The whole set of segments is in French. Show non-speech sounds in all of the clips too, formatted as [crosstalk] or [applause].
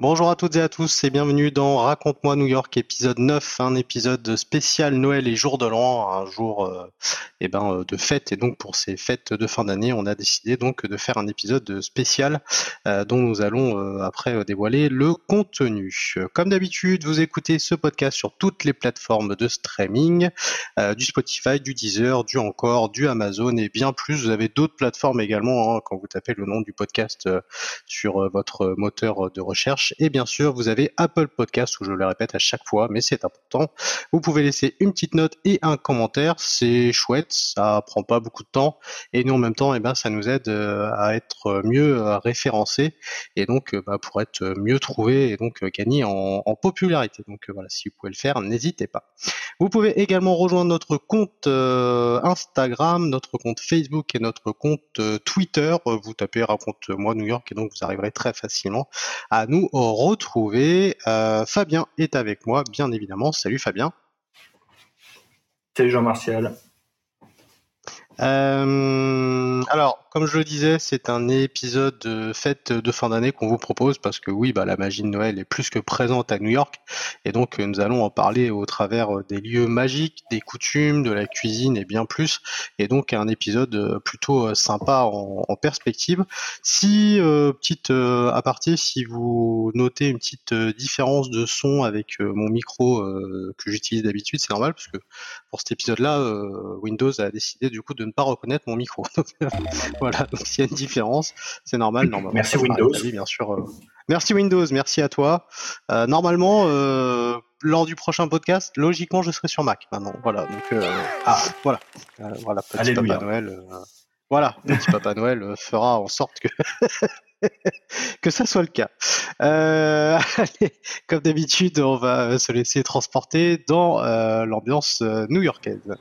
Bonjour à toutes et à tous et bienvenue dans Raconte-moi New York épisode 9, un épisode spécial Noël et jour de l'an, un jour euh, eh ben, euh, de fête et donc pour ces fêtes de fin d'année on a décidé donc de faire un épisode spécial euh, dont nous allons après dévoiler le contenu. Comme d'habitude vous écoutez ce podcast sur toutes les plateformes de streaming, du Spotify, du Deezer, du Encore, du Amazon et bien plus. Vous avez d'autres plateformes également hein, quand vous tapez le nom du podcast sur votre moteur de recherche et bien sûr, vous avez Apple Podcast où je le répète à chaque fois, mais c'est important. Vous pouvez laisser une petite note et un commentaire. C'est chouette, ça prend pas beaucoup de temps et nous en même temps, eh ben, ça nous aide euh, à être mieux euh, référencés et donc euh, bah, pour être mieux trouvé et donc gagner en, popularité. Donc voilà, si vous pouvez le faire, n'hésitez pas. Vous pouvez également rejoindre notre compte Instagram, notre compte Facebook et notre compte Twitter. Vous tapez raconte-moi New York et donc vous arriverez très facilement à nous retrouver. Euh, Fabien est avec moi, bien évidemment. Salut Fabien. Salut Jean-Martial. Euh, alors, comme je le disais, c'est un épisode de fête de fin d'année qu'on vous propose parce que oui, bah, la magie de Noël est plus que présente à New York et donc nous allons en parler au travers des lieux magiques, des coutumes, de la cuisine et bien plus. Et donc un épisode plutôt sympa en, perspective. Si euh, petite euh, aparté, si vous notez une petite différence de son avec mon micro que j'utilise d'habitude, c'est normal parce que pour cet épisode-là, Windows a décidé du coup de ne pas reconnaître mon micro. [laughs] Voilà, donc s'il y a une différence, c'est normal. Normalement, merci Windows. bien sûr. Euh. Merci Windows, merci à toi. Euh, normalement, euh, lors du prochain podcast, logiquement, je serai sur Mac maintenant. Voilà, donc ah. voilà, voilà, petit Papa Noël. voilà, petit Papa Noël fera en sorte que [laughs] que ça soit le cas. [laughs] allez, comme d'habitude, on va se laisser transporter dans l'ambiance new-yorkaise.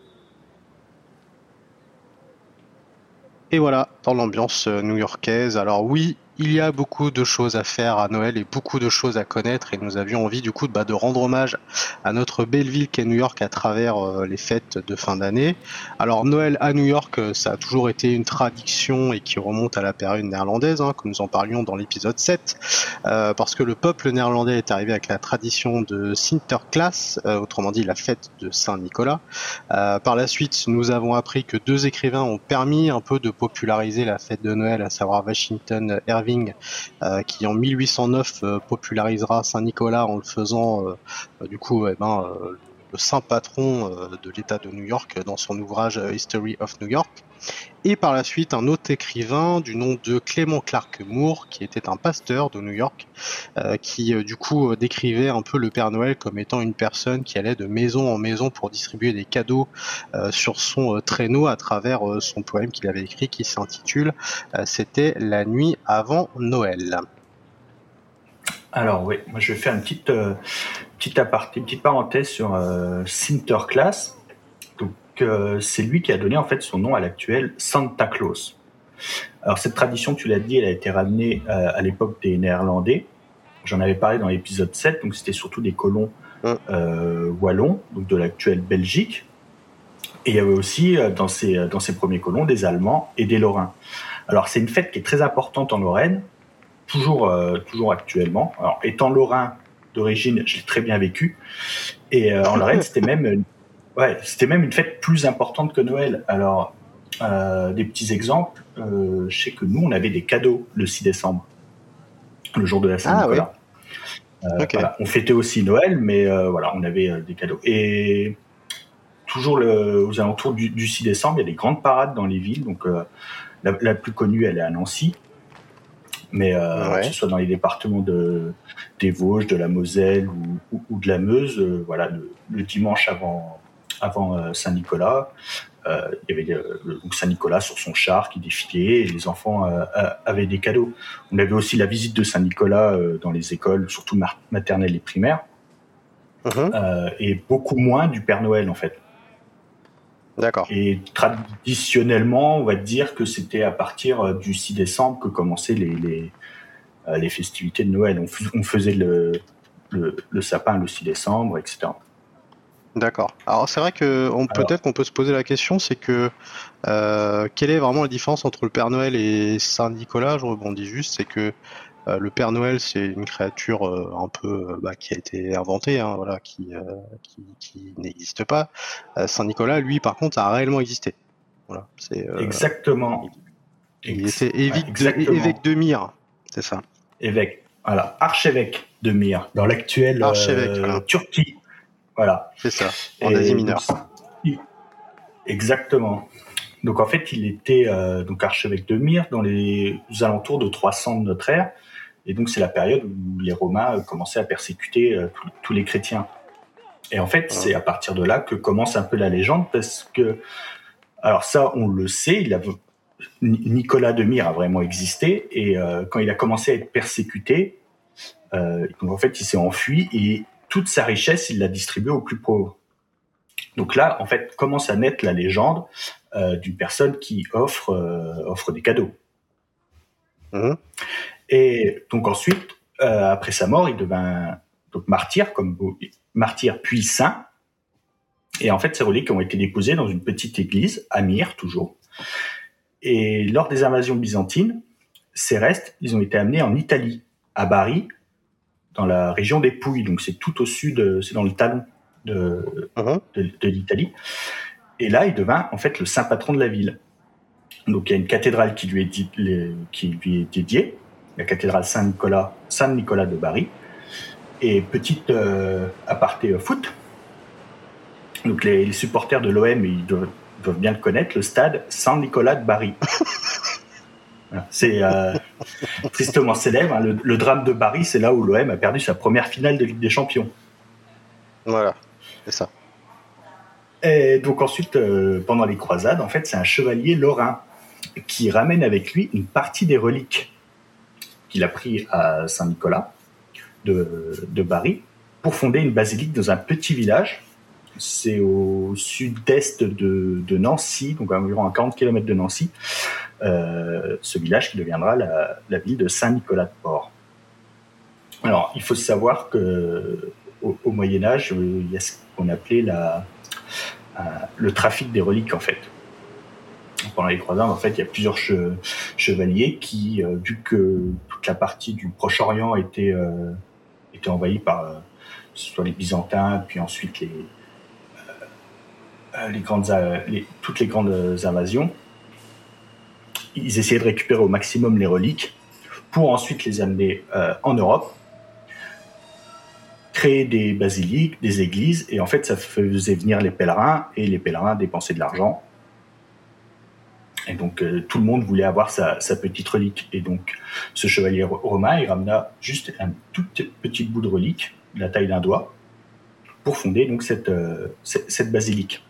Et voilà, dans l'ambiance euh, new-yorkaise. Alors oui, il y a beaucoup de choses à faire à Noël et beaucoup de choses à connaître et nous avions envie du coup bah, de rendre hommage à notre belle ville qu'est New York à travers euh, les fêtes de fin d'année. Alors Noël à New York, euh, ça a toujours été une tradition et qui remonte à la période néerlandaise, hein, comme nous en parlions dans l'épisode 7, euh, parce que le peuple néerlandais est arrivé avec la tradition de Sinterklaas, autrement dit la fête de Saint-Nicolas. par la suite, nous avons appris que deux écrivains ont permis un peu de populariser la fête de Noël, à savoir Washington Irving euh, qui en 1809 euh, popularisera Saint-Nicolas en le faisant euh, du coup eh ben, le saint patron de l'État de New York dans son ouvrage History of New York. Et par la suite, un autre écrivain du nom de Clément Clark Moore, qui était un pasteur de New York, qui du coup décrivait un peu le Père Noël comme étant une personne qui allait de maison en maison pour distribuer des cadeaux sur son traîneau à travers son poème qu'il avait écrit qui s'intitule C'était la nuit avant Noël. Alors oui, moi je vais faire une petite, petite aparté, petite parenthèse sur euh, Sinterklaas. Donc euh, c'est lui qui a donné en fait son nom à l'actuel Santa Claus. Alors cette tradition, tu l'as dit, elle a été ramenée euh, à l'époque des Néerlandais. J'en avais parlé dans l'épisode 7, donc c'était surtout des colons wallons, donc de l'actuelle Belgique. Et il y avait aussi dans ces, dans ces premiers colons des Allemands et des Lorrains. Alors c'est une fête qui est très importante en Lorraine, toujours, toujours actuellement. Alors étant lorrain, d'origine, je l'ai très bien vécu. Et euh, en Lorraine, c'était même, une, ouais, c'était même une fête plus importante que Noël. Alors, euh, des petits exemples, euh, je sais que nous, on avait des cadeaux le 6 décembre, le jour de la Saint-Nicolas. Ah, On fêtait aussi Noël, mais voilà, on avait des cadeaux. Et toujours le, aux alentours du, 6 décembre, il y a des grandes parades dans les villes. Donc, la, la, plus connue, elle est à Nancy mais euh, que ce soit dans les départements de, des Vosges, de la Moselle ou, ou, de la Meuse, euh, voilà, le, dimanche avant, avant euh, Saint-Nicolas, euh, il y avait donc Saint-Nicolas sur son char qui défilait et les enfants avaient des cadeaux. On avait aussi la visite de Saint-Nicolas dans les écoles, surtout maternelles et primaires, uh-huh. et beaucoup moins du Père Noël en fait. D'accord. Et traditionnellement, on va dire que c'était à partir euh, du 6 décembre que commençaient les, les, euh, les festivités de Noël. On, faisait le, le, sapin le 6 décembre, etc. D'accord. Alors c'est vrai que peut-être qu'on peut se poser la question, c'est que euh, quelle est vraiment la différence entre le Père Noël et Saint Nicolas? Je rebondis juste, c'est que le Père Noël c'est une créature euh, un peu bah, qui a été inventée, hein, voilà, qui, qui, n'existe pas. Saint Nicolas, lui, par contre, a réellement existé. Voilà, c'est exactement. Il, était évêque, de, évêque de Myre, c'est ça. Évêque, voilà, archevêque de Myre, dans l'actuelle Turquie. Voilà. C'est ça, en Asie mineure. Exactement. Donc en fait, il était euh, donc archevêque de Myre dans les alentours de 300 de notre ère. Et donc c'est la période où les Romains commençaient à persécuter euh, tous les chrétiens. Et en fait, c'est à partir de là que commence un peu la légende parce que, alors ça, on le sait, Nicolas de Myre a vraiment existé et euh, quand il a commencé à être persécuté, en fait, il s'est enfui et toute sa richesse, il l'a distribuée aux plus pauvres. Donc là, en fait, commence à naître la légende euh, d'une personne qui offre, euh, offre des cadeaux. Mmh. Et donc ensuite, euh, après sa mort, il devint donc martyr, comme martyr puis saint. Et en fait, ces reliques ont été déposées dans une petite église, à Myre toujours. Et lors des invasions byzantines, ces restes, ils ont été amenés en Italie, à Bari, dans la région des Pouilles, donc c'est tout au sud, c'est dans le talon de, uh-huh. de, l'Italie. Et là, il devint en fait le saint patron de la ville. Donc il y a une cathédrale qui lui est, qui lui est dédiée, la cathédrale Saint-Nicolas, Saint-Nicolas de Bari. Et petite euh, aparté euh, foot. Donc les, supporters de l'OM, ils doivent, doivent, bien le connaître, le stade Saint-Nicolas de Bari. [laughs] C'est euh, tristement célèbre. Hein. Le, drame de Paris, c'est là où l'OM a perdu sa première finale de Ligue des Champions. Voilà, c'est ça. Et donc ensuite, euh, pendant les croisades, en fait, c'est un chevalier lorrain qui ramène avec lui une partie des reliques qu'il a pris à Saint-Nicolas de, de Bari pour fonder une basilique dans un petit village. C'est au sud-est de, Nancy, donc environ à 40 km de Nancy. Euh, ce village qui deviendra la, ville de Saint-Nicolas-de-Port. Alors, il faut savoir que au, Moyen Âge, il y a ce qu'on appelait la, euh, le trafic des reliques, en fait. Pendant les croisades, en fait, il y a plusieurs chevaliers qui, euh, vu que toute la partie du Proche-Orient était, était envahie par soit les Byzantins, puis ensuite les, les grandes, toutes les grandes invasions, ils essayaient de récupérer au maximum les reliques pour ensuite les amener euh, en Europe, créer des basiliques, des églises, et en fait ça faisait venir les pèlerins, et les pèlerins dépensaient de l'argent. Et donc euh, tout le monde voulait avoir sa, petite relique. Et donc ce chevalier romain, il ramena juste un tout petit bout de relique, la taille d'un doigt, pour fonder donc cette, euh, basilique.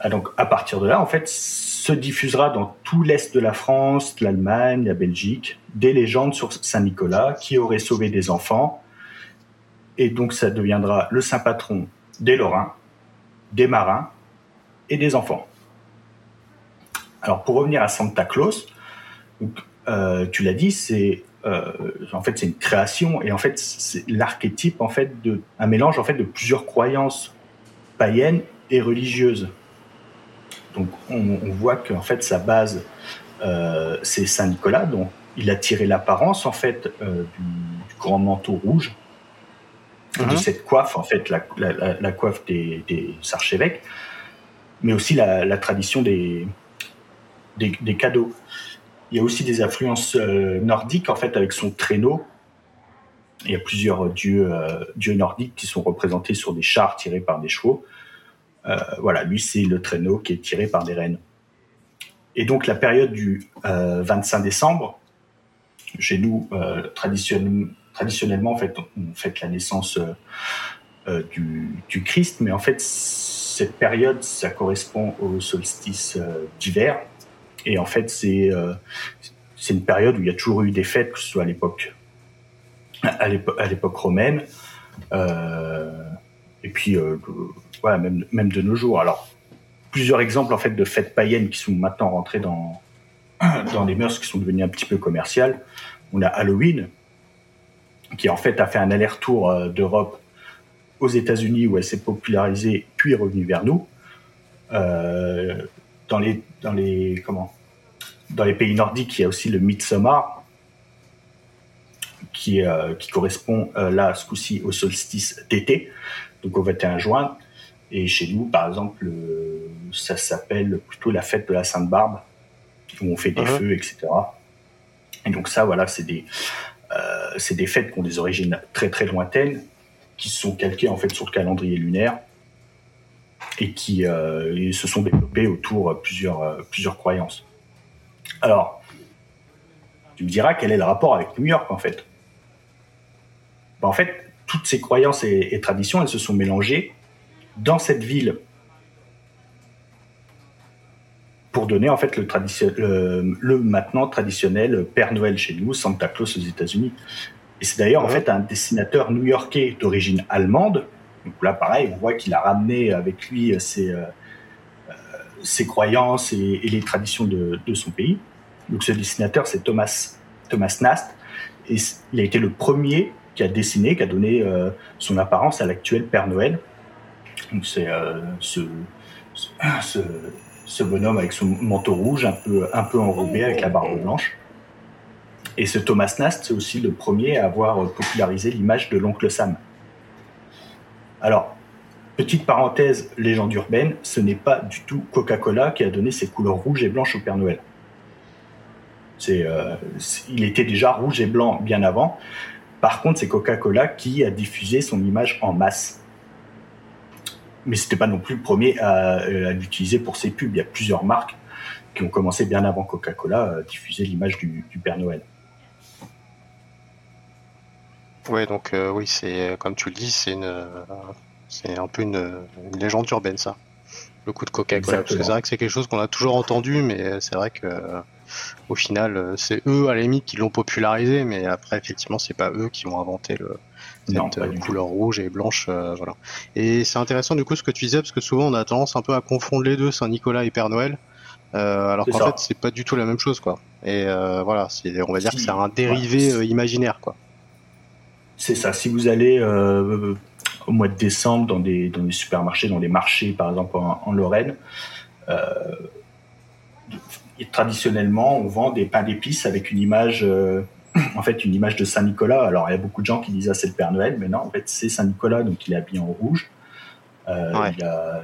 Ah, donc à partir de là, en fait, se diffusera dans tout l'est de la France, l'Allemagne, la Belgique, des légendes sur Saint Nicolas qui aurait sauvé des enfants. Et donc ça deviendra le saint patron des Lorrains, des marins et des enfants. Alors pour revenir à Santa Claus, euh, tu l'as dit, c'est euh, en fait c'est une création et en fait c'est l'archétype en fait de un mélange en fait de plusieurs croyances païennes et religieuses. Donc on, voit qu'en fait sa base euh, c'est Saint Nicolas, dont il a tiré l'apparence en fait du, grand manteau rouge, de mhm. cette coiffe en fait la, coiffe des, archevêques, mais aussi la, tradition des, des, cadeaux. Il y a aussi des influences euh, nordiques en fait avec son traîneau. Il y a plusieurs dieux, dieux nordiques qui sont représentés sur des chars tirés par des chevaux. Euh, voilà, lui, c'est le traîneau qui est tiré par des rennes. Et donc, la période du 25 euh, décembre, chez nous, euh, traditionnellement, en fait, on fête la naissance du, Christ, mais en fait, cette période, ça correspond au solstice d'hiver. Et en fait, c'est c'est une période où il y a toujours eu des fêtes, que ce soit à l'époque à l'époque romaine, et puis voilà, même, même de nos jours. Alors, plusieurs exemples en fait de fêtes païennes qui sont maintenant rentrées dans dans mœurs qui sont devenues un petit peu commerciales. On a Halloween qui en fait a fait un aller-retour euh, d'Europe aux États-Unis où elle s'est popularisée, puis est revenue vers nous. Dans les dans les comment dans les pays nordiques, il y a aussi le Midsommar, qui, qui correspond là, ce coup-ci, au solstice d'été, donc au 21 juin. Et chez nous, par exemple, ça s'appelle plutôt la fête de la Sainte-Barbe, où on fait des uh-huh. feux, etc. Et donc ça, voilà, c'est des, euh, c'est des fêtes qui ont des origines très très lointaines, qui sont calquées en fait sur le calendrier lunaire et qui euh, se sont développées autour plusieurs, euh, plusieurs croyances. Alors, tu me diras quel est le rapport avec New York en fait ben, En fait, toutes ces croyances et, traditions, elles se sont mélangées dans cette ville pour donner en fait le, le, maintenant traditionnel Père Noël chez nous, Santa Claus aux États-Unis. Et c'est d'ailleurs en fait un dessinateur new-yorkais d'origine allemande. Donc là, pareil, on voit qu'il a ramené avec lui ses, euh, euh, ses croyances et, les traditions de, son pays. Donc ce dessinateur, c'est Thomas, Thomas Nast. Et il a été le premier qui a dessiné, qui a donné euh, son apparence à l'actuel Père Noël. Donc c'est ce, ce, ce bonhomme avec son manteau rouge, un peu, un peu enrobé avec la barbe blanche. Et ce Thomas Nast, c'est aussi le premier à avoir popularisé l'image de l'oncle Sam. Alors, petite parenthèse, légende urbaine, ce n'est pas du tout Coca-Cola qui a donné ses couleurs rouges et blanches au Père Noël. Euh, il était déjà rouge et blanc bien avant. Par contre, c'est Coca-Cola qui a diffusé son image en masse mais c'était pas non plus le premier à, l'utiliser pour ses pubs. Il y a plusieurs marques qui ont commencé bien avant Coca-Cola à diffuser l'image du, Père Noël. Ouais, donc euh, oui, c'est comme tu le dis, c'est une, c'est un peu une, légende urbaine ça. Le coup de Coca-Cola. C'est vrai que c'est quelque chose qu'on a toujours entendu, mais c'est vrai que au final, c'est eux à la limite qui l'ont popularisé, mais après effectivement, c'est pas eux qui ont inventé le, cette euh, couleur rouge et blanche, euh, voilà. Et c'est intéressant du coup ce que tu disais parce que souvent on a tendance un peu à confondre les deux, Saint Nicolas et Père Noël. Euh, alors qu'en fait c'est pas du tout la même chose quoi. Et voilà, c'est on va dire que c'est un dérivé imaginaire quoi. C'est ça. Si vous allez au mois de décembre dans des dans des supermarchés, dans des marchés par exemple en, Lorraine, traditionnellement on vend des pains d'épices avec une image [clears throat] en fait une image de Saint Nicolas. Alors il y a beaucoup de gens qui disent ah c'est le Père Noël, mais non en fait c'est Saint Nicolas donc il est habillé en rouge. Euh, il a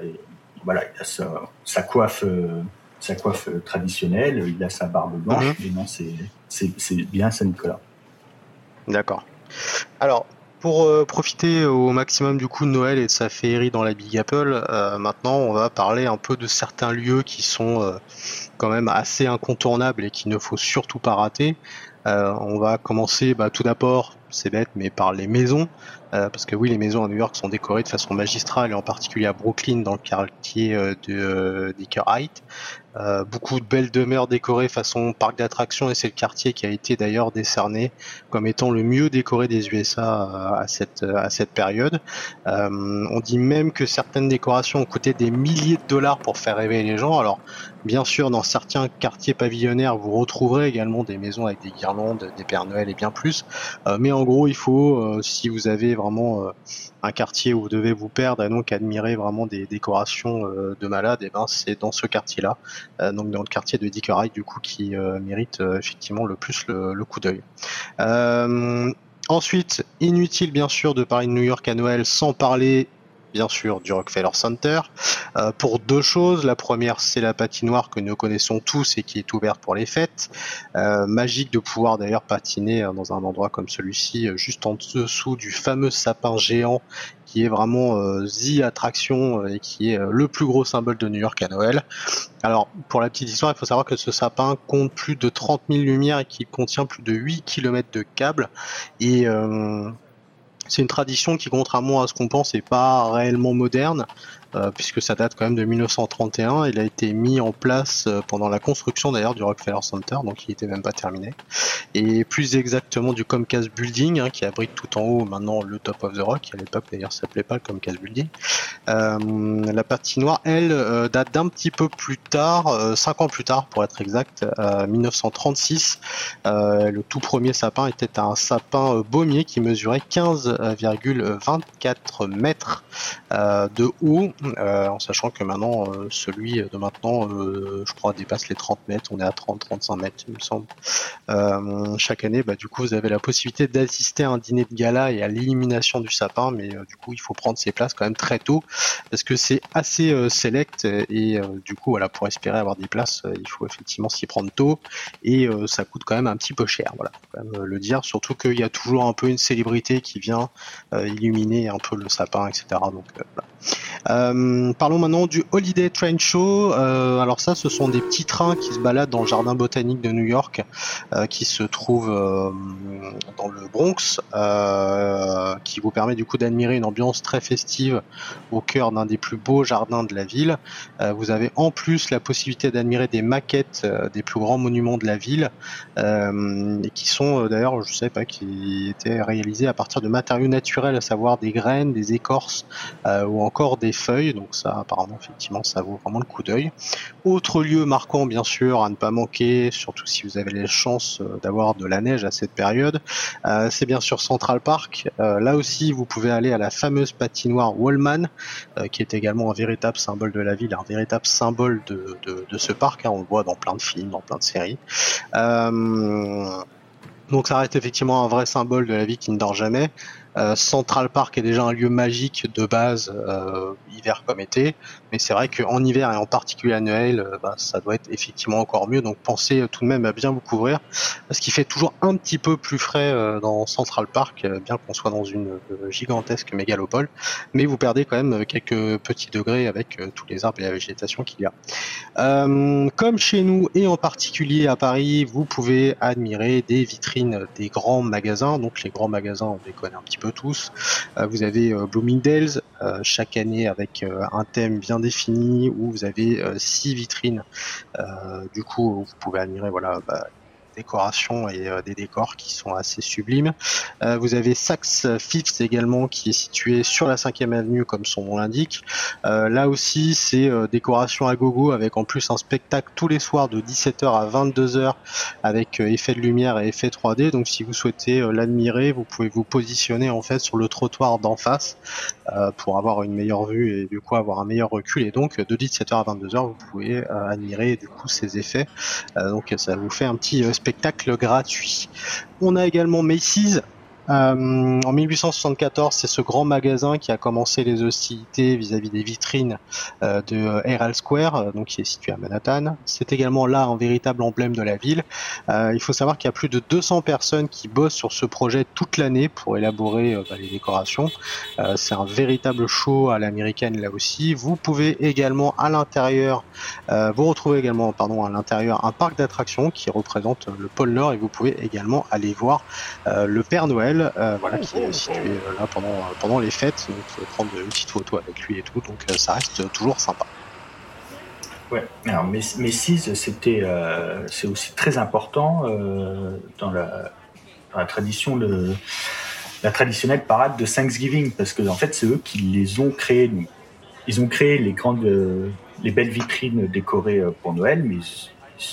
voilà il a sa, coiffe euh, sa coiffe traditionnelle, il a sa barbe blanche, mhm. mais non c'est c'est bien Saint Nicolas. D'accord. Alors pour euh, profiter au maximum du coup de Noël et de sa féerie dans la Big Apple, maintenant on va parler un peu de certains lieux qui sont quand même assez incontournables et qu'il ne faut surtout pas rater. Euh, on va commencer bah, tout d'abord, c'est bête, mais par les maisons, euh, parce que oui, les maisons à New York sont décorées de façon magistrale, et en particulier à Brooklyn, dans le quartier euh, de Dicker Heights. beaucoup de belles demeures décorées façon parc d'attractions, et c'est le quartier qui a été d'ailleurs décerné comme étant le mieux décoré des USA à cette à cette période. on dit même que certaines décorations ont coûté des milliers de dollars pour faire rêver les gens. Alors Bien sûr, dans certains quartiers pavillonnaires, vous retrouverez également des maisons avec des guirlandes, des Pères Noël et bien plus. Euh, mais en gros, il faut, euh, si vous avez vraiment euh, un quartier où vous devez vous perdre et donc admirer vraiment des décorations de malades, et eh ben c'est dans ce quartier-là, donc dans le quartier de Dickeray du coup qui mérite effectivement le plus le coup d'œil. Ensuite, inutile bien sûr de parler de New York à Noël sans parler bien sûr du Rockefeller Center euh, pour deux choses. La première, c'est la patinoire que nous connaissons tous et qui est ouverte pour les fêtes. Euh, magique de pouvoir d'ailleurs patiner euh, dans un endroit comme celui-ci, juste en dessous du fameux sapin géant qui est vraiment the attraction et qui est le plus gros symbole de New York à Noël. Alors, pour la petite histoire, il faut savoir que ce sapin compte plus de 30 000 lumières et qu'il contient plus de 8 km de câbles. Et c'est une tradition qui, contrairement à ce qu'on pense, n'est pas réellement moderne. Euh, puisque ça date quand même de 1931. Il a été mis en place euh, pendant la construction d'ailleurs du Rockefeller Center, donc il n'était même pas terminé. Et plus exactement du Comcast Building, hein, qui abrite tout en haut maintenant le Top of the Rock, à l'époque d'ailleurs ça s'appelait pas le Comcast Building. Euh, la patinoire, elle, date d'un petit peu plus tard, 5 ans plus tard pour être exact, 1936. le tout premier sapin était un sapin baumier qui mesurait 15 11,24 mètres de haut, en sachant que maintenant celui de maintenant, je crois, dépasse les 30 mètres. On est à 30-35 mètres, il me semble. chaque année, bah, du coup, vous avez la possibilité d'assister à un dîner de gala et à l'élimination du sapin, mais du coup, il faut prendre ses places quand même très tôt parce que c'est assez select et du coup, voilà, pour espérer avoir des places, il faut effectivement s'y prendre tôt et ça coûte quand même un petit peu cher. Voilà, le dire. Surtout qu'il y a toujours un peu une célébrité qui vient euh, illuminer un peu le sapin, etc. Donc euh, euh, parlons maintenant du Holiday Train Show. Euh, alors ça, ce sont des petits trains qui se baladent dans le jardin botanique de New York, euh, qui se trouve dans le Bronx, qui vous permet du coup d'admirer une ambiance très festive au cœur d'un des plus beaux jardins de la ville. vous avez en plus la possibilité d'admirer des maquettes des plus grands monuments de la ville, et qui sont d'ailleurs, je sais pas, qui étaient réalisés à partir de matériaux naturels, à savoir des graines, des écorces ou encore des feuilles, donc ça apparemment effectivement ça vaut vraiment le coup d'œil. Autre lieu marquant bien sûr à ne pas manquer, surtout si vous avez la chance euh, d'avoir de la neige à cette période, euh, c'est bien sûr Central Park. Euh, là aussi vous pouvez aller à la fameuse patinoire Wallman, qui est également un véritable symbole de la ville, un véritable symbole de, ce parc, hein. on le voit dans plein de films, dans plein de séries. donc ça reste effectivement un vrai symbole de la vie qui ne dort jamais. Euh, Central Park est déjà un lieu magique de base, euh, hiver comme été, mais c'est vrai qu'en hiver et en particulier à Noël, euh, bah, ça doit être effectivement encore mieux. Donc pensez tout de même à bien vous couvrir, parce qu'il fait toujours un petit peu plus frais dans Central Park, bien qu'on soit dans une gigantesque mégalopole, mais vous perdez quand même quelques petits degrés avec tous les arbres et la végétation qu'il y a. comme chez nous et en particulier à Paris, vous pouvez admirer des vitrines des grands magasins. Donc les grands magasins, on les connaît un petit peu tous. Euh, vous avez euh, Bloomingdale's euh, chaque année avec un thème bien défini où vous avez six vitrines. du coup, vous pouvez admirer voilà bah, décorations et euh, des décors qui sont assez sublimes. Euh, vous avez Saks Fifth également qui est situé sur la 5 avenue comme son nom l'indique. Euh, là aussi c'est décoration à gogo avec en plus un spectacle tous les soirs de 17h à 22h avec effet de lumière et effet 3D. Donc si vous souhaitez l'admirer, vous pouvez vous positionner en fait sur le trottoir d'en face pour avoir une meilleure vue et du coup avoir un meilleur recul. Et donc de 17h à 22h, vous pouvez admirer du coup ces effets. donc ça vous fait un petit spectacle gratuit. On a également Macy's euh, en 1874, c'est ce grand magasin qui a commencé les hostilités vis-à-vis des vitrines euh, de Herald Square, euh, donc qui est situé à Manhattan. C'est également là un véritable emblème de la ville. il faut savoir qu'il y a plus de 200 personnes qui bossent sur ce projet toute l'année pour élaborer bah, les décorations. c'est un véritable show à l'américaine là aussi. Vous pouvez également à l'intérieur, vous retrouvez également pardon à l'intérieur un parc d'attractions qui représente le pôle Nord et vous pouvez également aller voir le Père Noël euh, voilà, qui est situé euh, là pendant, pendant les fêtes. Donc, pouvez prendre une petite photo avec lui et tout. Donc, euh, ça reste toujours sympa. Ouais, alors Messies, c'était, c'est aussi très important dans, la, dans, la, tradition de la traditionnelle parade de Thanksgiving, parce que en fait, c'est eux qui les ont créés. ils ont créé les grandes, les belles vitrines décorées pour Noël, mais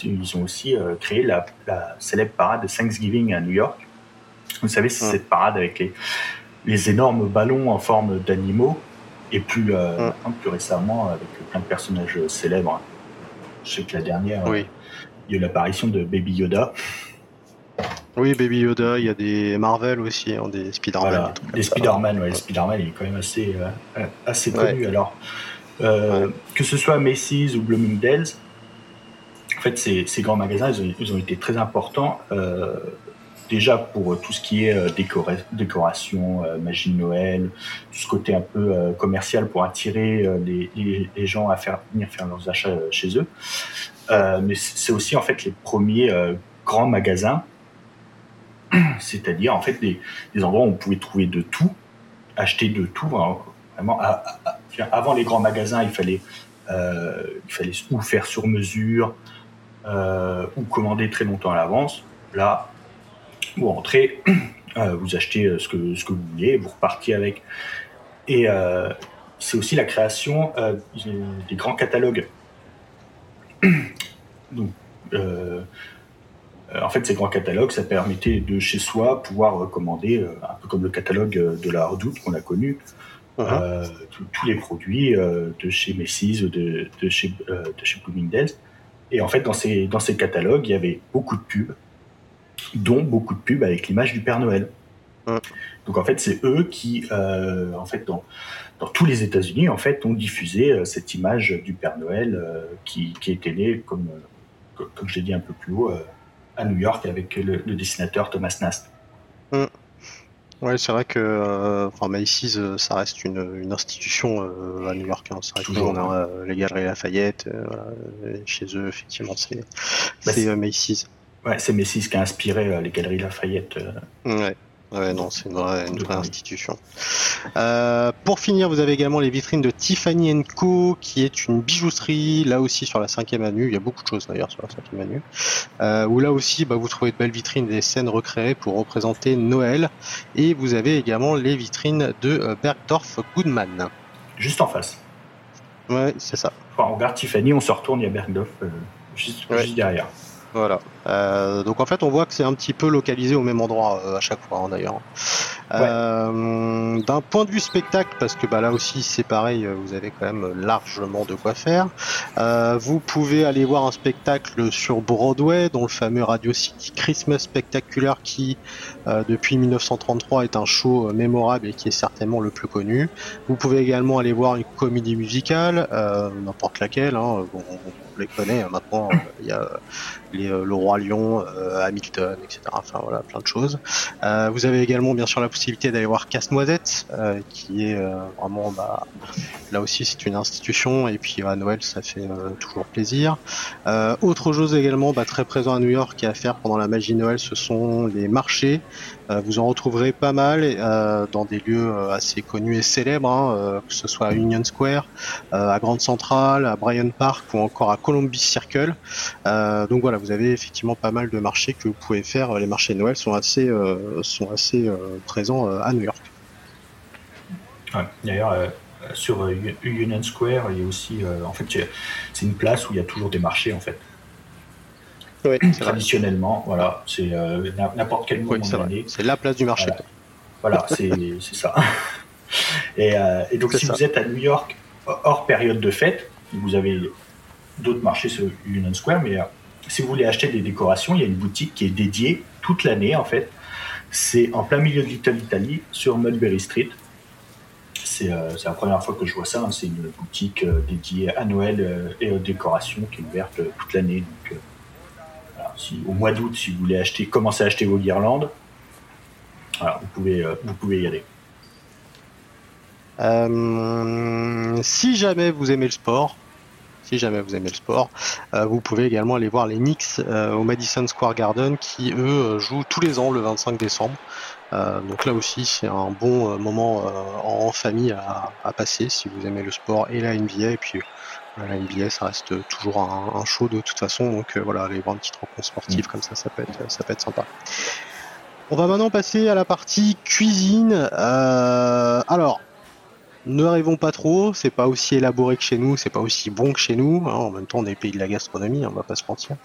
ils, ont aussi créé la, la, célèbre parade de Thanksgiving à New York, vous savez, c'est cette parade avec les, énormes ballons en forme d'animaux, et plus, euh, plus récemment avec plein de personnages célèbres. Je sais que la dernière, il y a eu l'apparition de Baby Yoda. Oui, Baby Yoda, il y a des Marvel aussi, hein, des Spider-Man. des, Spider-Man, ouais, Spider-Man il est quand même assez, euh, assez connu. Alors, euh, que ce soit Macy's ou Bloomingdale's, en fait, ces, ces grands magasins, ils ont, ils ont été très importants déjà pour tout ce qui est euh, décoration, euh, magie de Noël, tout ce côté un peu euh, commercial pour attirer les, gens à faire, venir faire leurs achats chez eux. mais c'est aussi en fait les premiers grands magasins, [clears throat] c'est-à-dire en fait des, endroits où on pouvait trouver de tout, acheter de tout. Hein, vraiment, avant les grands magasins, il fallait, il fallait ou faire sur mesure ou commander très longtemps à l'avance. Là, vous rentrez, [clears throat] euh, vous achetez euh, ce que, ce que vous voulez, vous repartiez avec. Et euh, c'est aussi la création des grands catalogues. [clears throat] Donc, en fait, ces grands catalogues, ça permettait de chez soi pouvoir commander, un peu comme le catalogue de la Redoute qu'on a connu, uh-huh. tous les produits de chez Macy's, de, de chez, de chez Bloomingdale's. Et en fait, dans ces, dans ces catalogues, il y avait beaucoup de pubs, dont beaucoup de pubs avec l'image du Père Noël. Donc en fait, c'est eux qui, euh, en fait, dans, dans tous les États-Unis, en fait, ont diffusé euh, cette image du Père Noël euh, qui, qui était né, comme, comme je l'ai dit un peu plus haut, à New York avec le, dessinateur Thomas Nast. Mm. Ouais, c'est vrai que enfin Macy's, ça reste une, une institution à New York. Hein. C'est vrai qu'on a les Galeries Lafayette. chez eux, effectivement, c'est bah, Macy's. Ouais, c'est Macy's qui a inspiré les Galeries Lafayette. Ouais. Ouais, non, c'est une vraie, institution. Euh, pour finir, vous avez également les vitrines de Tiffany Co, qui est une bijouterie, là aussi sur la cinquième avenue. Il y a beaucoup de choses d'ailleurs sur la cinquième avenue. Euh, où là aussi, bah, vous trouvez de belles vitrines, des scènes recréées pour représenter Noël. Et vous avez également les vitrines de euh, Bergdorf Goodman. Juste en face. Ouais, c'est ça. Enfin, on regarde Tiffany, on se retourne, il y a Bergdorf juste derrière. Voilà. Euh, donc en fait, on voit que c'est un petit peu localisé au même endroit euh, à chaque fois, hein, d'ailleurs. Euh, d'un point de vue spectacle, parce que bah, là aussi c'est pareil, vous avez quand même largement de quoi faire. vous pouvez aller voir un spectacle sur Broadway, dont le fameux Radio City Christmas Spectacular, qui depuis 1933 est un show mémorable et qui est certainement le plus connu. Vous pouvez également aller voir une comédie musicale, n'importe laquelle. Hein, bon, on les connaît hein, maintenant. Il y a euh, le roi lion, euh, Hamilton, etc. Enfin voilà, plein de choses. Euh, vous avez également bien sûr la possibilité d'aller voir Casse-Noisette, qui est vraiment bah, là aussi c'est une institution et puis à Noël ça fait toujours plaisir. autre chose également bah, très présent à New York et à faire pendant la magie Noël, ce sont les marchés. vous en retrouverez pas mal dans des lieux assez connus et célèbres, hein, que ce soit à Union Square, à Grande Central, à Bryant Park ou encore à Columbus Circle. donc voilà, vous avez effectivement pas mal de marchés que vous pouvez faire. Les marchés de Noël sont assez, euh, sont assez euh, présents euh, à New York. D'ailleurs, sur Union Square, il y a aussi, en fait, c'est une place où il y a toujours des marchés, en fait. Oui, Traditionnellement, voilà, c'est n'importe quel moment de l'année. C'est la place du marché. Voilà, c'est ça. [laughs] Et, donc, si vous êtes à New York hors période de fête, vous avez d'autres marchés sur Union Square, mais si vous voulez acheter des décorations, il y a une boutique qui est dédiée toute l'année en fait. C'est en plein milieu de Little Italy sur Mulberry Street. Euh, c'est la première fois que je vois ça. Hein. C'est une boutique euh, dédiée à Noël euh, et aux décorations qui est ouverte toute l'année. au mois d'août, si vous voulez acheter, commencer à acheter vos guirlandes, vous, pouvez, vous pouvez y aller. si jamais vous aimez le sport, si jamais vous aimez le sport. Euh, vous pouvez également aller voir les Knicks euh, au Madison Square Garden qui eux euh, jouent tous les ans le 25 décembre. donc là aussi c'est un bon moment en famille à, passer si vous aimez le sport et la NBA et puis la NBA ça reste toujours un, show de toute façon donc voilà aller voir une petite rencontre sportive mm. comme ça ça peut être ça peut être sympa. On va maintenant passer à la partie cuisine. alors ne rêvons pas trop, c'est pas aussi élaboré que chez nous, c'est pas aussi bon que chez nous. Hein. en même temps, on est pays de la gastronomie, on va pas se mentir.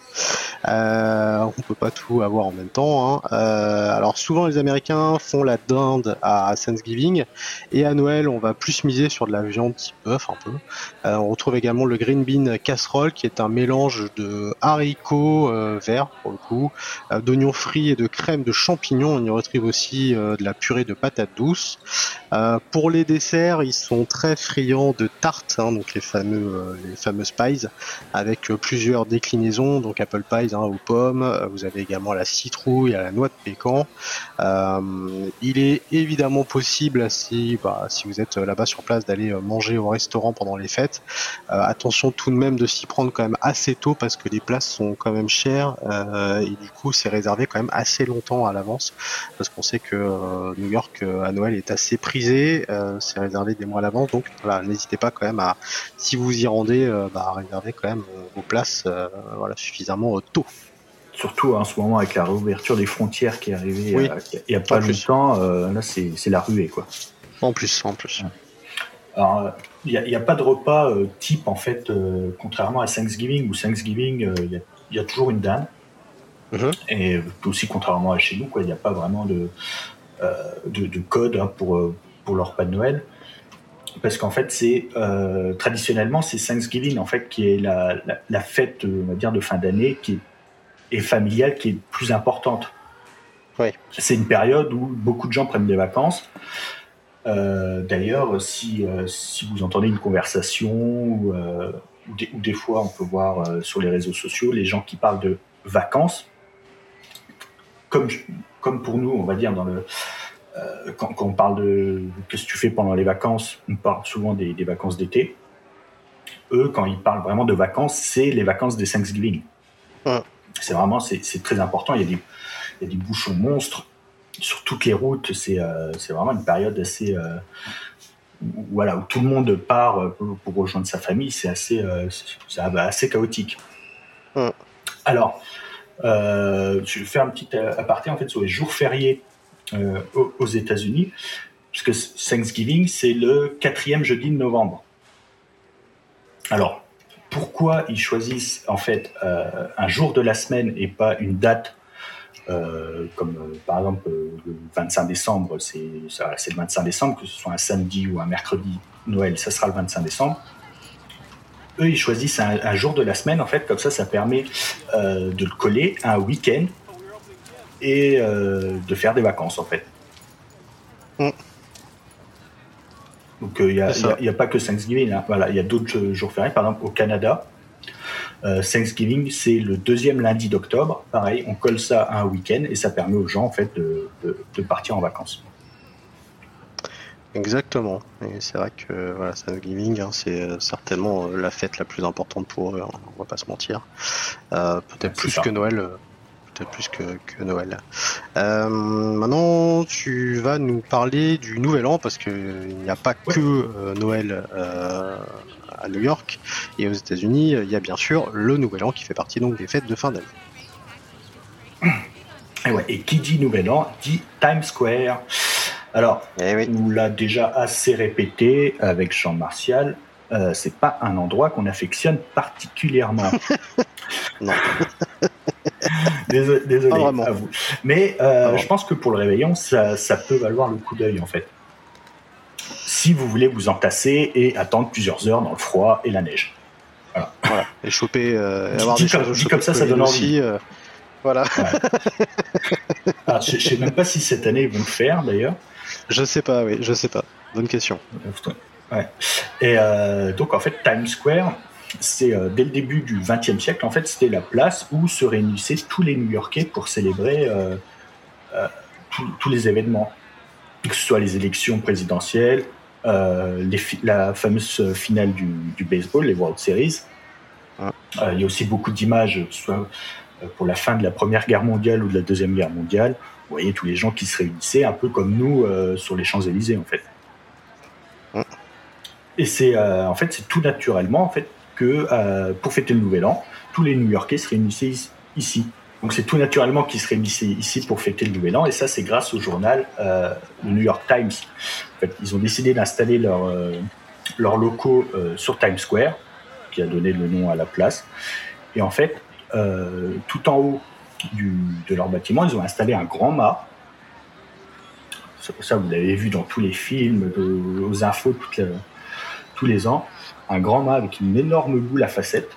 Euh, on peut pas tout avoir en même temps. Hein. Euh, alors souvent, les Américains font la dinde à Thanksgiving et à Noël, on va plus miser sur de la viande type bœuf un peu. Euh, on retrouve également le green bean casserole, qui est un mélange de haricots euh, verts pour le coup, euh, d'oignons frits et de crème de champignons. On y retrouve aussi de la purée de patates douces. pour les desserts, ils sont très friands de tartes, hein, donc les fameux euh, les fameuses pies, avec euh, plusieurs déclinaisons, donc apple pies hein, aux pommes. Euh, vous avez également la citrouille, à la noix de pécan. il est évidemment possible si bah, si vous êtes là-bas sur place d'aller manger au restaurant pendant les fêtes. attention tout de même de s'y prendre quand même assez tôt parce que les places sont quand même chères et du coup c'est réservé quand même assez longtemps à l'avance parce qu'on sait que New York à Noël est assez prisé. c'est réservé des mois à l'avance. Donc voilà, n'hésitez pas quand même à, si vous y rendez, euh, bah, à réserver quand même euh, vos places euh, voilà, suffisamment tôt. Surtout en ce moment avec la réouverture des frontières qui est arrivée il n'y a, pas longtemps, là c'est la ruée quoi. En plus, en plus. Alors, il n'y a, pas de repas type en fait, contrairement à Thanksgiving où Thanksgiving, il y, a toujours une dinde. Mhm. Et aussi, contrairement à chez nous, il n'y a pas vraiment de, de, code hein, pour, pour leur pas de Noël parce qu'en fait, c'est euh, traditionnellement c'est Thanksgiving en fait qui est la, la, fête, on va dire, de fin d'année qui est, familiale, qui est plus importante. Oui. C'est une période où beaucoup de gens prennent des vacances. Euh, d'ailleurs, si, euh, si vous entendez une conversation ou, ou, des, ou, des, fois on peut voir sur les réseaux sociaux les gens qui parlent de vacances, comme, comme pour nous, on va dire dans le euh, quand, on parle de qu'est-ce que tu fais pendant les vacances, on parle souvent des, vacances d'été. Eux, quand ils parlent vraiment de vacances, c'est les vacances des Thanksgiving. C'est vraiment, c'est très important. Il y, a des, il y, a des, bouchons monstres sur toutes les routes. C'est euh, vraiment une période assez, euh, où, voilà, où tout le monde part pour, rejoindre sa famille. C'est assez, assez chaotique. Alors, je vais faire un petit aparté en fait sur les jours fériés euh, aux États-Unis, puisque Thanksgiving, c'est le quatrième jeudi de novembre. Alors, pourquoi ils choisissent en fait euh, un jour de la semaine et pas une date euh, comme par exemple le 25 décembre, c'est le 25 décembre, que ce soit un samedi ou un mercredi, Noël, ça sera le 25 décembre. Eux, ils choisissent un, jour de la semaine, en fait, comme ça, ça permet de le coller à un week-end et euh, de faire des vacances en fait. Mm. Donc il euh, n'y a, pas que Thanksgiving, hein. voilà, il y a d'autres jours fériés. Par exemple au Canada, euh, Thanksgiving c'est le deuxième lundi d'octobre. Pareil, on colle ça à un week-end et ça permet aux gens en fait de, de, partir en vacances. Exactement. Et c'est vrai que voilà, Thanksgiving, hein, c'est certainement la fête la plus importante pour eux. Hein, on va pas se mentir. Peut-être plus que Noël plus que, Noël. Euh, maintenant, tu vas nous parler du Nouvel An parce qu'il n'y a pas que euh, Noël euh, à New York et aux États-Unis. Il y a bien sûr le Nouvel An qui fait partie donc des fêtes de fin d'année. [coughs] Et, ouais, et qui dit Nouvel An dit Times Square. Alors, eh on l'a déjà assez répété avec Jean Martial. c'est pas un endroit qu'on affectionne particulièrement. [laughs] non. [laughs] désolé, à vous. Mais euh, je pense que pour le réveillon, ça, peut valoir le coup d'œil en fait. Si vous voulez vous entasser et attendre plusieurs heures dans le froid et la neige. Voilà. Et choper, euh, avoir des comme, comme ça, ça donne envie. Euh, voilà. [laughs] Ah, je, ne sais même pas si cette année ils vont le faire d'ailleurs. Je sais pas, oui, je sais pas. Bonne question. Ouais. Et donc en fait, Times Square, c'est euh, dès le début du XXe siècle, en fait, c'était la place où se réunissaient tous les New-Yorkais pour célébrer euh, euh, tous les événements, que ce soit les élections présidentielles, la fameuse finale du, baseball, les World Series. il y a aussi beaucoup d'images, soit pour la fin de la Première Guerre mondiale ou de la Deuxième Guerre mondiale. Vous voyez tous les gens qui se réunissaient, un peu comme nous sur les Champs-Élysées, en fait. Et c'est en fait c'est tout naturellement en fait que euh, pour fêter le Nouvel An, tous les New-Yorkais se réunissaient ici. Donc c'est tout naturellement qu'ils se réunissaient ici pour fêter le Nouvel An, et ça c'est grâce au journal euh, New York Times. En fait, ils ont décidé d'installer leurs euh, locaux sur Times Square, qui a donné le nom à la place. Et en fait, tout en haut de leur bâtiment, ils ont installé un grand mât. Ça, vous l'avez vu dans tous les films, aux infos tous les ans un grand mât avec une énorme boule à facettes.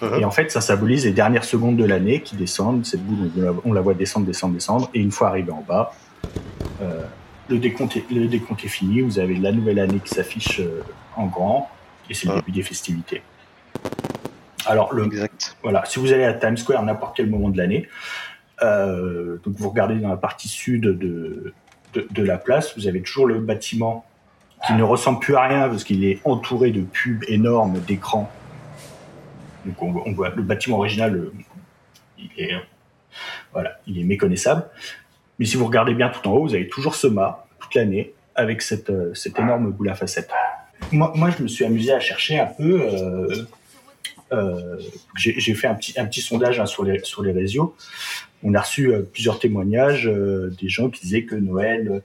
Uh-huh. Et en fait, ça symbolise les dernières secondes de l'année qui descendent. Cette boule, on la voit descendre, descendre, descendre. Et une fois arrivé en bas, euh, le, décompte est, le décompte est fini. Vous avez la nouvelle année qui s'affiche euh, en grand. Et c'est le uh-huh. début des festivités. Alors, le, voilà, si vous allez à Times Square à n'importe quel moment de l'année, euh, donc vous regardez dans la partie sud de, de, la place, vous avez toujours le bâtiment qui ne ressemble plus à rien parce qu'il est entouré de pubs énormes, d'écrans. Donc on, voit le bâtiment original, euh, il est, voilà, il est méconnaissable. Mais si vous regardez bien tout en haut, vous avez toujours ce mât toute l'année avec cette, euh, cette énorme boule à facettes. Moi, je me suis amusé à chercher un peu. Euh, j'ai fait un petit, sondage hein, sur, les, réseaux. On a reçu plusieurs témoignages des gens qui disaient que Noël,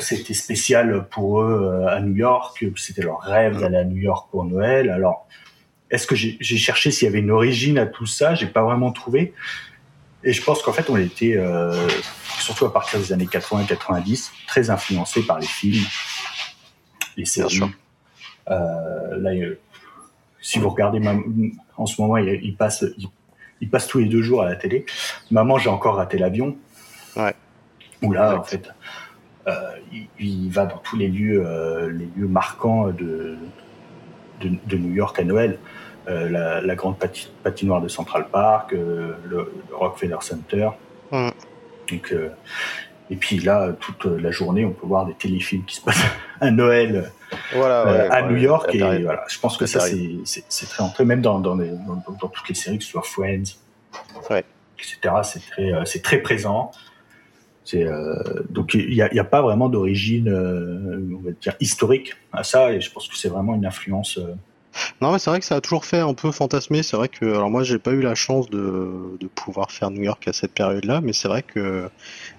c'était spécial pour eux euh, à New York, c'était leur rêve d'aller à New York pour Noël. Alors, est-ce que j'ai cherché s'il y avait une origine à tout ça? J'ai pas vraiment trouvé. Et je pense qu'en fait, on était, euh, surtout à partir des années 80-90, très influencé par les films, les séries. Euh, là, si vous regardez, en ce moment, il, passe, il, passe tous les deux jours à la télé. Maman, j'ai encore raté l'avion. Ouais. Où là, en fait, euh, il, va dans tous les lieux, les lieux marquants de, de, New York à Noël. Euh, la, grande patinoire de Central Park, euh, le, Rockefeller Center. Donc, euh, et puis là, toute la journée, on peut voir des téléfilms qui se passent [laughs] à Noël à New York. Et voilà, je pense que ça, c'est très entré, même dans, dans, dans, toutes les séries, que ce soit Friends, etc. C'est très, c'est très présent. Donc il n'y a, a, pas vraiment d'origine, on va dire, historique à ça, et je pense que c'est vraiment une influence non, mais c'est vrai que ça a toujours fait un peu fantasmer. C'est vrai que, alors moi, j'ai pas eu la chance de, de pouvoir faire New York à cette période-là, mais c'est vrai que,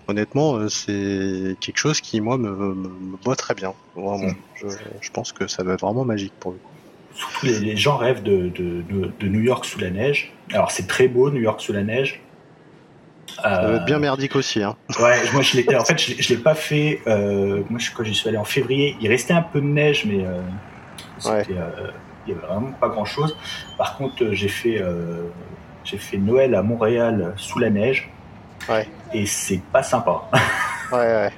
honnêtement, euh, c'est quelque chose qui, moi, me, me, me très bien. Vraiment. Mm. Je, je, pense que ça va être vraiment magique pour lui. Surtout, les, les gens rêvent de, de, de, New York sous la neige. Alors, c'est très beau, New York sous la neige. Ça va être bien merdique aussi. Hein. [laughs] Ouais, moi je l'ai, en fait je l'ai, pas fait. Euh, moi je, quand j'y suis allé en février, il restait un peu de neige, mais euh, euh, il n'y avait vraiment pas grand chose. Par contre, euh, j'ai fait, euh, j'ai fait Noël à Montréal sous la neige. Ouais. Et c'est pas sympa. [laughs] Ouais, ouais,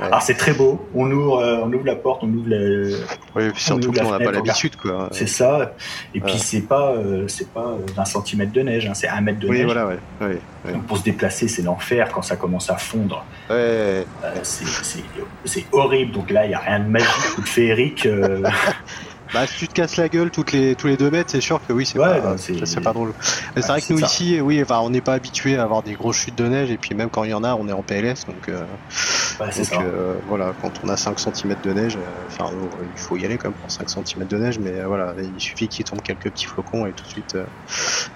Alors c'est très beau. On ouvre, euh, on ouvre la porte, on ouvre la. Oui, puis surtout qu'on n'a pas l'habitude, quoi. C'est ça. Et puis c'est pas, c'est pas 20 cm de neige, hein, c'est 1 mètre de oui, neige. Voilà, ouais, Donc pour se déplacer, c'est l'enfer quand ça commence à fondre. Euh, c'est horrible. Donc là, il n'y a rien de magique ou de féerique. [laughs] Bah, si tu te casses la gueule toutes les, tous les deux mètres, c'est sûr que oui, c'est pas, c'est pas drôle. c'est vrai que nous ici, oui, enfin, on n'est pas habitué à avoir des grosses chutes de neige, et puis même quand il y en a, on est en PLS, donc, euh, donc euh, voilà, quand on a 5 cm de neige, euh, enfin, il faut y aller quand même pour 5 cm de neige, mais voilà, il suffit qu'il tombe quelques petits flocons et tout de suite,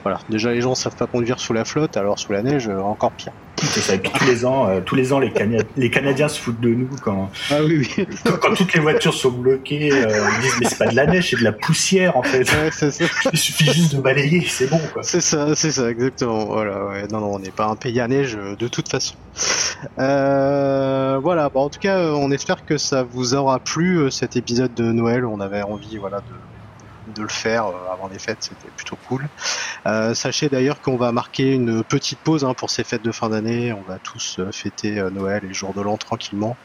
voilà. Déjà, les gens savent pas conduire sous la flotte, alors sous la neige, encore pire. Ça. Et puis tous les ans, tous les ans, les, les, Canadiens se foutent de nous quand, ah, oui, oui. quand, toutes les voitures sont bloquées. ils disent mais c'est pas de la neige, c'est de la poussière en fait. Il suffit juste de balayer, c'est bon quoi. C'est ça, c'est ça, exactement. Voilà, ouais. Non, non, on n'est pas un pays à neige euh, de toute façon. Euh, voilà, bon, en tout cas, on espère que ça vous aura plu euh, cet épisode de Noël. On avait envie, voilà, de de le faire avant les fêtes, c'était plutôt cool. sachez d'ailleurs qu'on va marquer une petite pause hein, pour ces fêtes de fin d'année. On va tous fêter Noël et jour de l'an tranquillement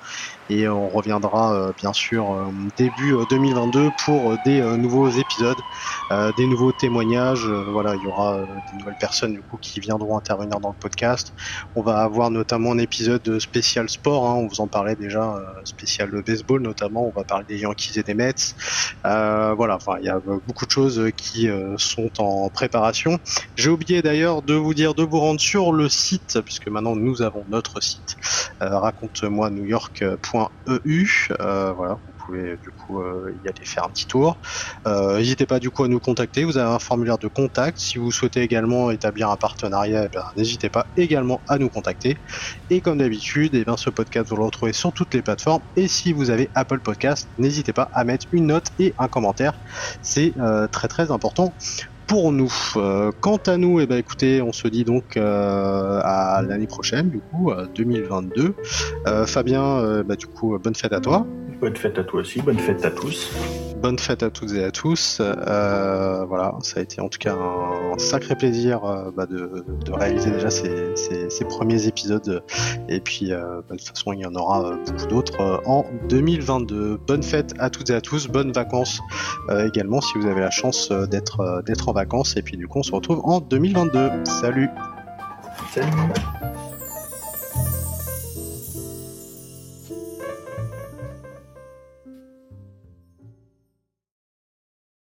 et on reviendra euh, bien sûr euh, début 2022 euh, pour des nouveaux épisodes, des nouveaux témoignages. voilà, il y aura des nouvelles personnes du coup qui viendront intervenir dans le podcast. On va avoir notamment un épisode spécial sport. Hein, on vous en parlait déjà, spécial baseball notamment. On va parler des Yankees et des Mets. voilà, enfin il y a beaucoup de choses qui sont en préparation. J'ai oublié d'ailleurs de vous dire de vous rendre sur le site puisque maintenant nous avons notre site raconte-moi New York.com. Euh, voilà, vous pouvez du coup euh, y aller faire un petit tour. Euh, n'hésitez pas du coup à nous contacter. Vous avez un formulaire de contact. Si vous souhaitez également établir un partenariat, eh n'hésitez pas également à nous contacter. Et comme d'habitude, eh bien, ce podcast vous le retrouvez sur toutes les plateformes. Et si vous avez Apple Podcast, n'hésitez pas à mettre une note et un commentaire. C'est très très important pour nous. Euh, quant à nous, eh ben, écoutez, on se dit donc euh, à l'année prochaine, du coup, 2022. Euh, Fabien, bah, du coup, bonne fête à toi. Bonne fête à toi aussi, bonne fête à tous. Bonne fête à toutes et à tous. voilà, ça a été en tout cas un, sacré plaisir bah, de, réaliser déjà ces, premiers épisodes. Et puis, bah, de toute façon, il y en aura beaucoup d'autres en 2022. Bonne fête à toutes et à tous, bonnes vacances également si vous avez la chance d'être d'être en vacances. Et puis du coup, on se retrouve en 2022. Salut Salut